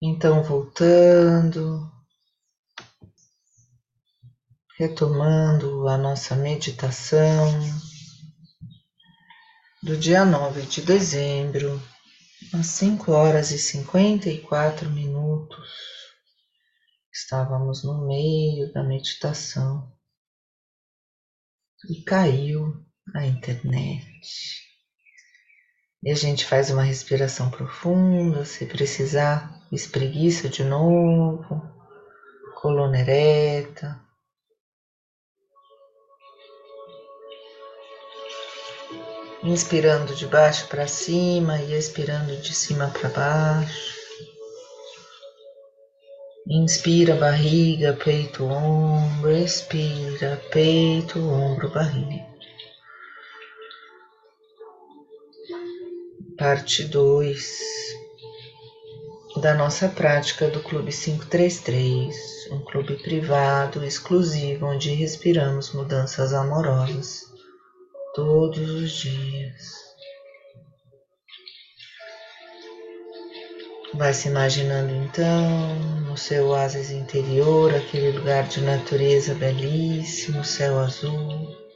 Então, voltando, retomando a nossa meditação do dia 9 de dezembro, às 5 horas e 54 minutos. Estávamos no meio da meditação e caiu a internet. E a gente faz uma respiração profunda, se precisar, espreguiça de novo, coluna ereta. Inspirando de baixo para cima e expirando de cima para baixo. Inspira barriga, peito, ombro, expira peito, ombro, barriga. parte 2 da nossa prática do Clube 533, um clube privado exclusivo onde respiramos mudanças amorosas todos os dias. Vai se imaginando então no seu oásis interior, aquele lugar de natureza belíssimo, céu azul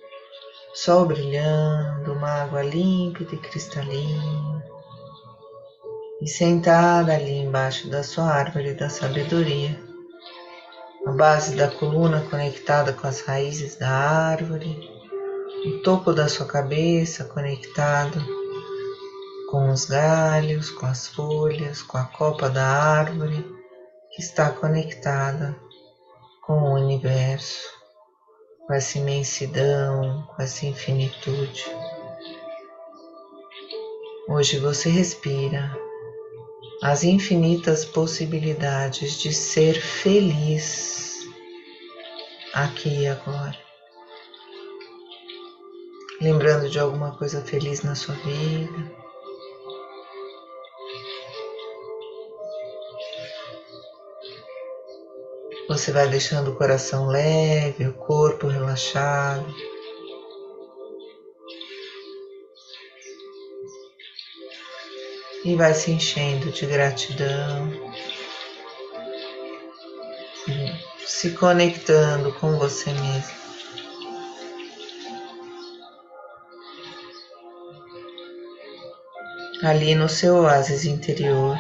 sol brilhando, uma água límpida e cristalina, e sentada ali embaixo da sua árvore da sabedoria, a base da coluna conectada com as raízes da árvore, o topo da sua cabeça conectado com os galhos, com as folhas, com a copa da árvore que está conectada com o universo com essa imensidão, com essa infinitude. Hoje você respira as infinitas possibilidades de ser feliz aqui e agora. Lembrando de alguma coisa feliz na sua vida. Você vai deixando o coração leve, o corpo relaxado. E vai se enchendo de gratidão, se conectando com você mesmo. Ali no seu oásis interior.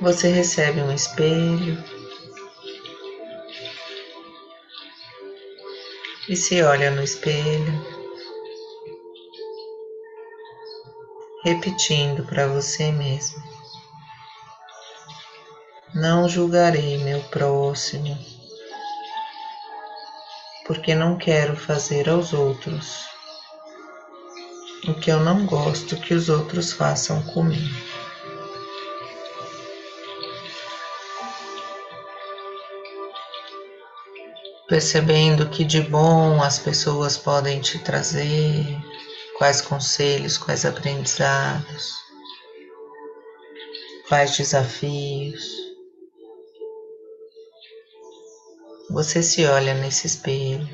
Você recebe um espelho e se olha no espelho, repetindo para você mesmo: Não julgarei meu próximo, porque não quero fazer aos outros o que eu não gosto que os outros façam comigo. percebendo que de bom as pessoas podem te trazer, quais conselhos, quais aprendizados, quais desafios. Você se olha nesse espelho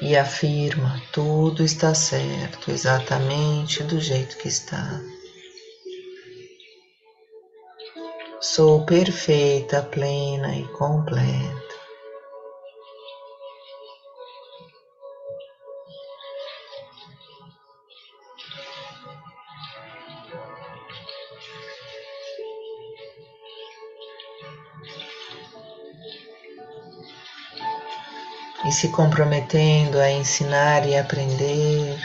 e afirma: tudo está certo, exatamente do jeito que está. Sou perfeita, plena e completa. Se comprometendo a ensinar e aprender,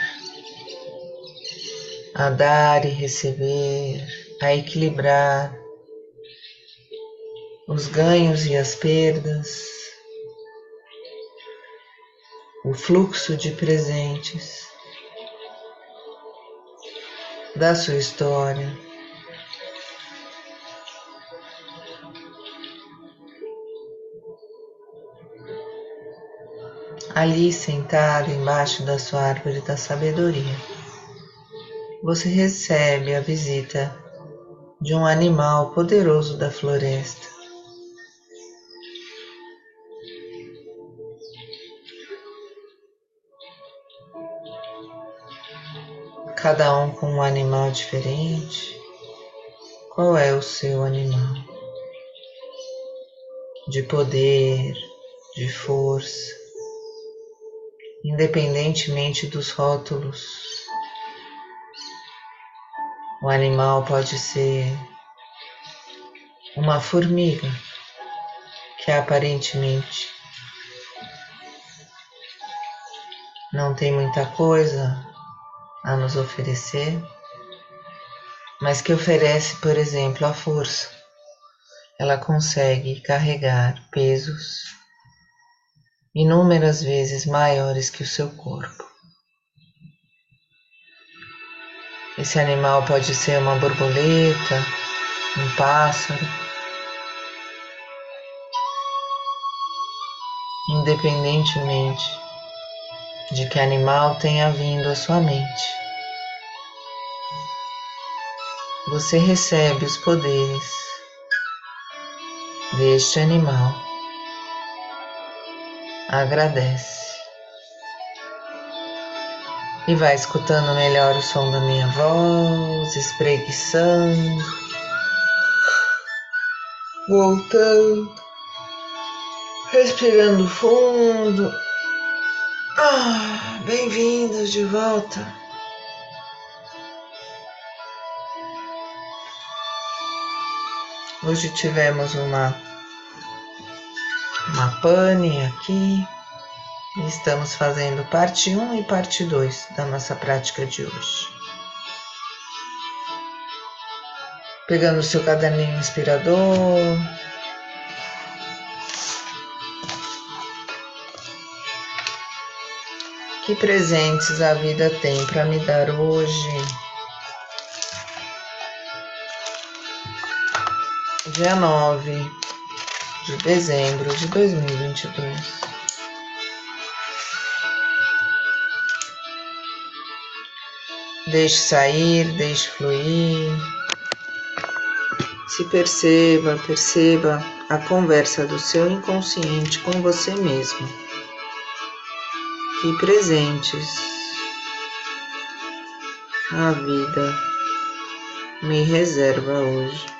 a dar e receber, a equilibrar os ganhos e as perdas, o fluxo de presentes da sua história. Ali sentado embaixo da sua árvore da sabedoria, você recebe a visita de um animal poderoso da floresta. cada um com um animal diferente. Qual é o seu animal? De poder, de força, independentemente dos rótulos. O animal pode ser uma formiga que aparentemente não tem muita coisa a nos oferecer, mas que oferece, por exemplo, a força. Ela consegue carregar pesos inúmeras vezes maiores que o seu corpo. Esse animal pode ser uma borboleta, um pássaro, independentemente de que animal tenha vindo à sua mente. Você recebe os poderes deste animal. Agradece. E vai escutando melhor o som da minha voz, espreguiçando, voltando, respirando fundo. Ah, bem-vindos de volta. Hoje tivemos uma uma pane aqui. Estamos fazendo parte 1 e parte 2 da nossa prática de hoje. Pegando o seu caderninho inspirador, Que presentes a vida tem para me dar hoje? Dia 9 de dezembro de 2022. Deixe sair, deixe fluir. Se perceba, perceba a conversa do seu inconsciente com você mesmo e presentes a vida me reserva hoje.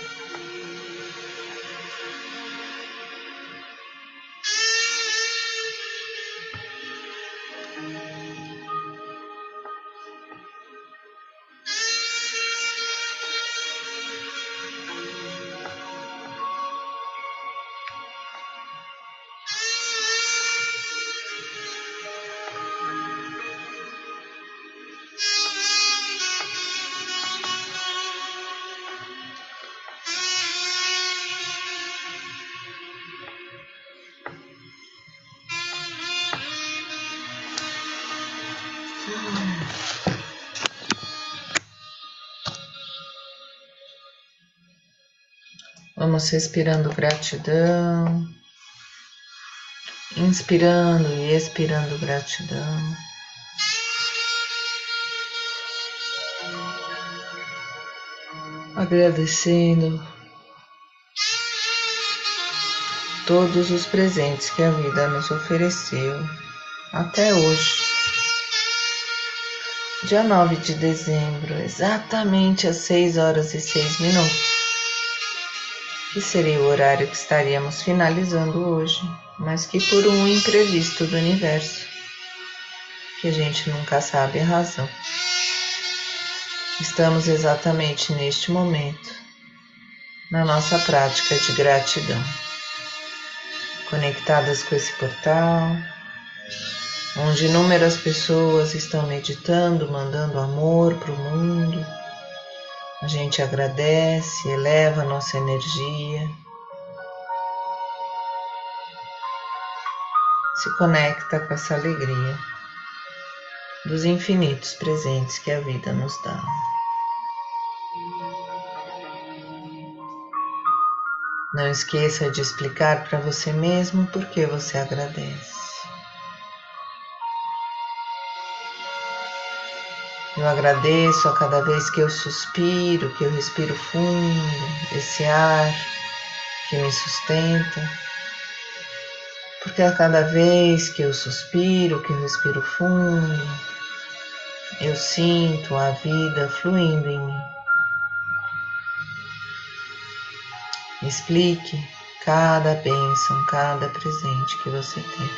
Vamos respirando gratidão, inspirando e expirando gratidão. Agradecendo todos os presentes que a vida nos ofereceu até hoje. Dia 9 de dezembro, exatamente às 6 horas e 6 minutos que seria o horário que estaríamos finalizando hoje, mas que por um imprevisto do universo, que a gente nunca sabe a razão. Estamos exatamente neste momento, na nossa prática de gratidão, conectadas com esse portal, onde inúmeras pessoas estão meditando, mandando amor para o mundo a gente agradece, eleva a nossa energia, se conecta com essa alegria dos infinitos presentes que a vida nos dá. Não esqueça de explicar para você mesmo por que você agradece. Eu agradeço a cada vez que eu suspiro, que eu respiro fundo, esse ar que me sustenta. Porque a cada vez que eu suspiro, que eu respiro fundo, eu sinto a vida fluindo em mim. Explique cada bênção, cada presente que você tem,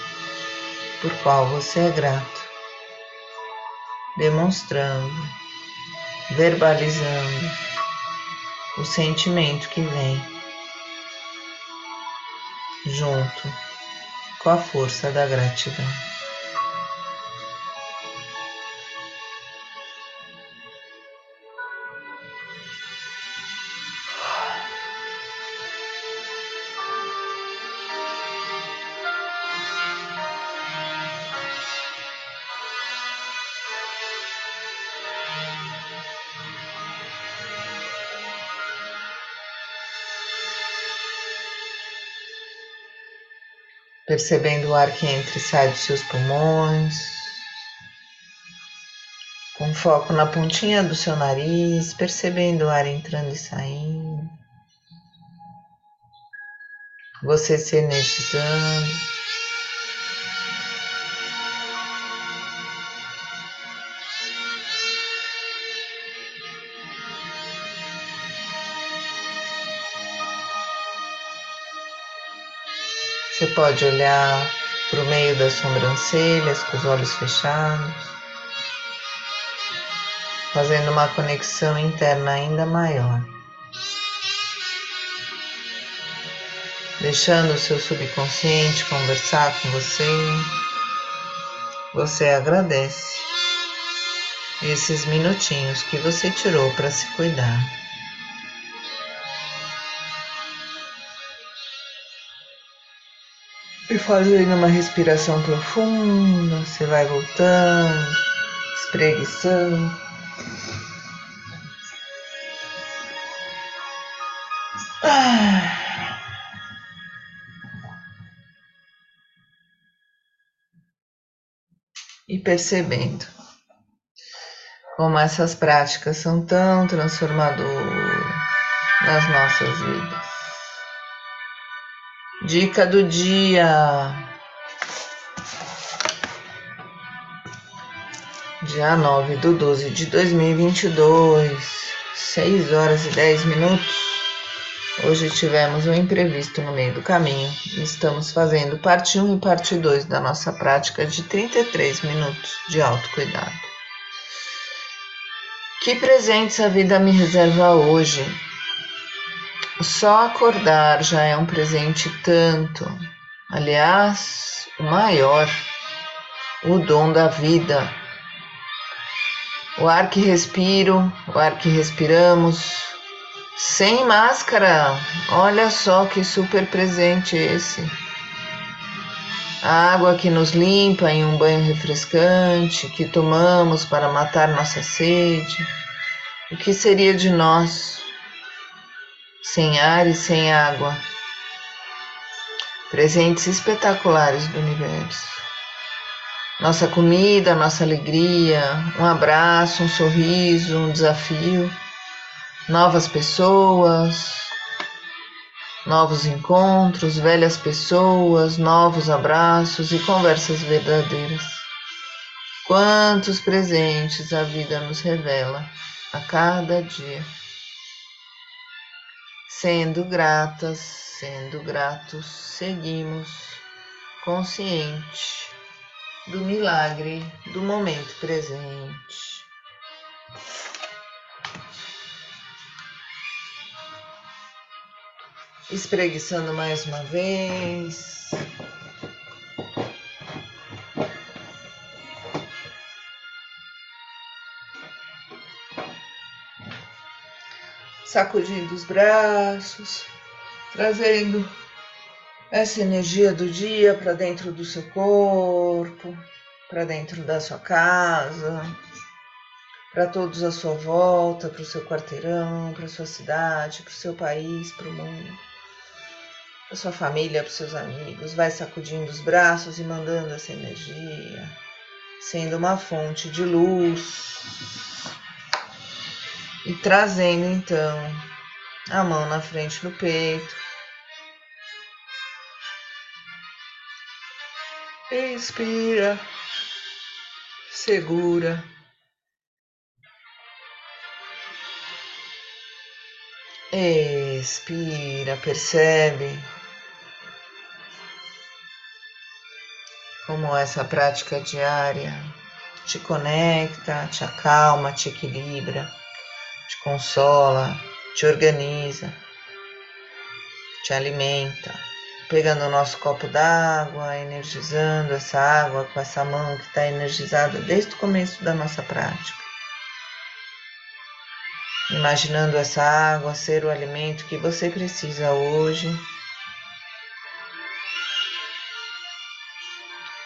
por qual você é grato demonstrando, verbalizando o sentimento que vem junto com a força da gratidão. Percebendo o ar que entra e sai dos seus pulmões, com foco na pontinha do seu nariz, percebendo o ar entrando e saindo, você se energizando. Pode olhar para o meio das sobrancelhas com os olhos fechados, fazendo uma conexão interna ainda maior. Deixando o seu subconsciente conversar com você, você agradece esses minutinhos que você tirou para se cuidar. E fazendo uma respiração profunda, você vai voltando, espreguiçando. E percebendo como essas práticas são tão transformadoras nas nossas vidas. Dica do dia. Dia 9 do 12 de 2022. 6 horas e 10 minutos. Hoje tivemos um imprevisto no meio do caminho. Estamos fazendo parte 1 e parte 2 da nossa prática de 33 minutos de autocuidado. Que presentes a vida me reserva hoje? Só acordar já é um presente tanto. Aliás, o maior, o dom da vida. O ar que respiro, o ar que respiramos, sem máscara. Olha só que super presente esse. A água que nos limpa em um banho refrescante, que tomamos para matar nossa sede. O que seria de nós sem ar e sem água? Presentes espetaculares do universo. Nossa comida, nossa alegria, um abraço, um sorriso, um desafio novas pessoas, novos encontros, velhas pessoas, novos abraços e conversas verdadeiras. Quantos presentes a vida nos revela a cada dia. Sendo gratas, sendo gratos, seguimos consciente do milagre do momento presente. espreguiçando mais uma vez. Sacudindo os braços, trazendo essa energia do dia para dentro do seu corpo, para dentro da sua casa, para todos à sua volta, para o seu quarteirão, para sua cidade, para o seu país, para o mundo para sua família, para seus amigos, vai sacudindo os braços e mandando essa energia, sendo uma fonte de luz e trazendo então a mão na frente do peito. Inspira, segura. Expira, percebe como essa prática diária te conecta, te acalma, te equilibra, te consola, te organiza, te alimenta. Pegando o nosso copo d'água, energizando essa água com essa mão que está energizada desde o começo da nossa prática. Imaginando essa água ser o alimento que você precisa hoje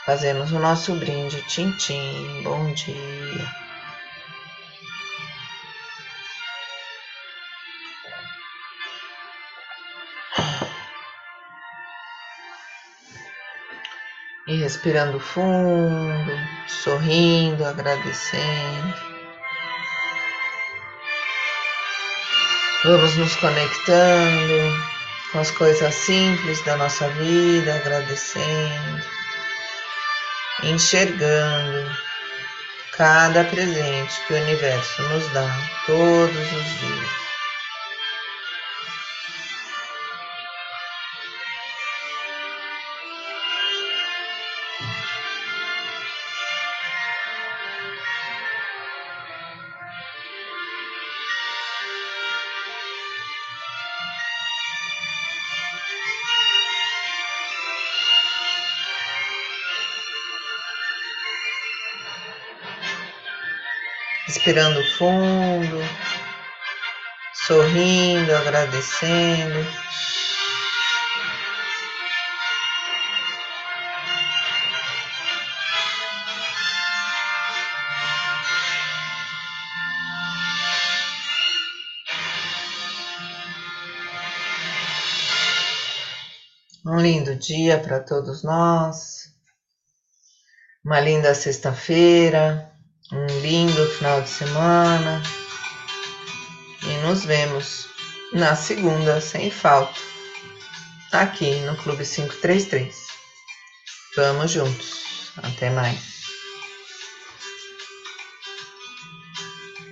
Fazemos o nosso brinde, Tintim. Bom dia. E respirando fundo, sorrindo, agradecendo. Vamos nos conectando com as coisas simples da nossa vida, agradecendo enxergando cada presente que o universo nos dá todos os dias. Respirando fundo, sorrindo, agradecendo. Um lindo dia para todos nós, uma linda sexta-feira um lindo final de semana e nos vemos na segunda sem falta aqui no Clube 533. Vamos juntos. Até mais.